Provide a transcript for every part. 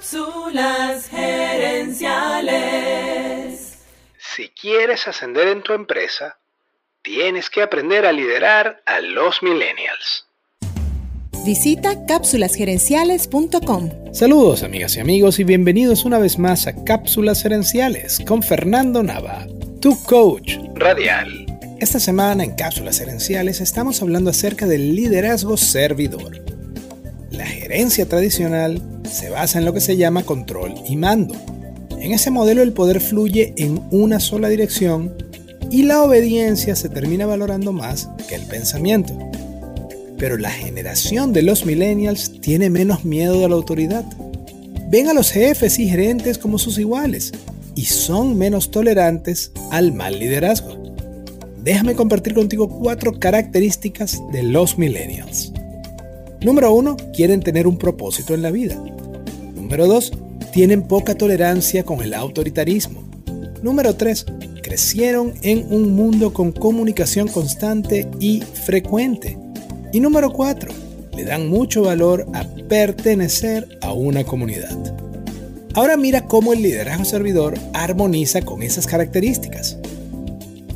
Cápsulas gerenciales. Si quieres ascender en tu empresa, tienes que aprender a liderar a los millennials. Visita cápsulasgerenciales.com. Saludos amigas y amigos y bienvenidos una vez más a Cápsulas Gerenciales con Fernando Nava, tu coach Radial. Esta semana en Cápsulas Gerenciales estamos hablando acerca del liderazgo servidor. La gerencia tradicional se basa en lo que se llama control y mando. En ese modelo el poder fluye en una sola dirección y la obediencia se termina valorando más que el pensamiento. Pero la generación de los millennials tiene menos miedo a la autoridad. Ven a los jefes y gerentes como sus iguales y son menos tolerantes al mal liderazgo. Déjame compartir contigo cuatro características de los millennials. Número 1. Quieren tener un propósito en la vida. Número 2. Tienen poca tolerancia con el autoritarismo. Número 3. Crecieron en un mundo con comunicación constante y frecuente. Y número 4. Le dan mucho valor a pertenecer a una comunidad. Ahora mira cómo el liderazgo servidor armoniza con esas características.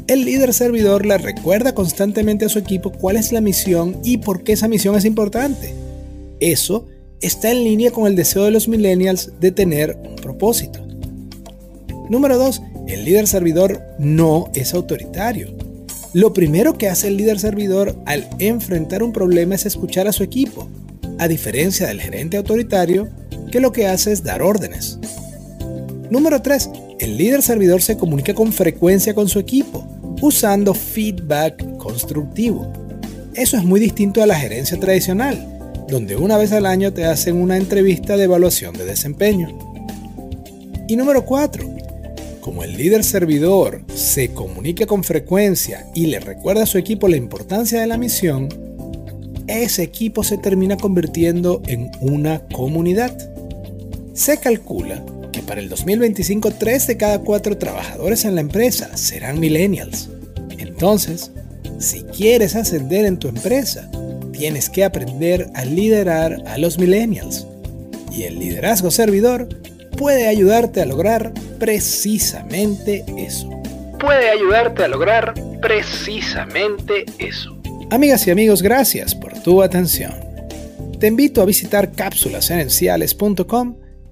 El líder servidor le recuerda constantemente a su equipo cuál es la misión y por qué esa misión es importante. Eso está en línea con el deseo de los millennials de tener un propósito. Número 2. El líder servidor no es autoritario. Lo primero que hace el líder servidor al enfrentar un problema es escuchar a su equipo, a diferencia del gerente autoritario que lo que hace es dar órdenes. Número 3. El líder servidor se comunica con frecuencia con su equipo, usando feedback constructivo. Eso es muy distinto a la gerencia tradicional, donde una vez al año te hacen una entrevista de evaluación de desempeño. Y número 4. Como el líder servidor se comunica con frecuencia y le recuerda a su equipo la importancia de la misión, ese equipo se termina convirtiendo en una comunidad. Se calcula para el 2025 3 de cada 4 trabajadores en la empresa serán millennials. Entonces, si quieres ascender en tu empresa, tienes que aprender a liderar a los millennials. Y el liderazgo servidor puede ayudarte a lograr precisamente eso. Puede ayudarte a lograr precisamente eso. Amigas y amigos, gracias por tu atención. Te invito a visitar cápsulasgerenciales.com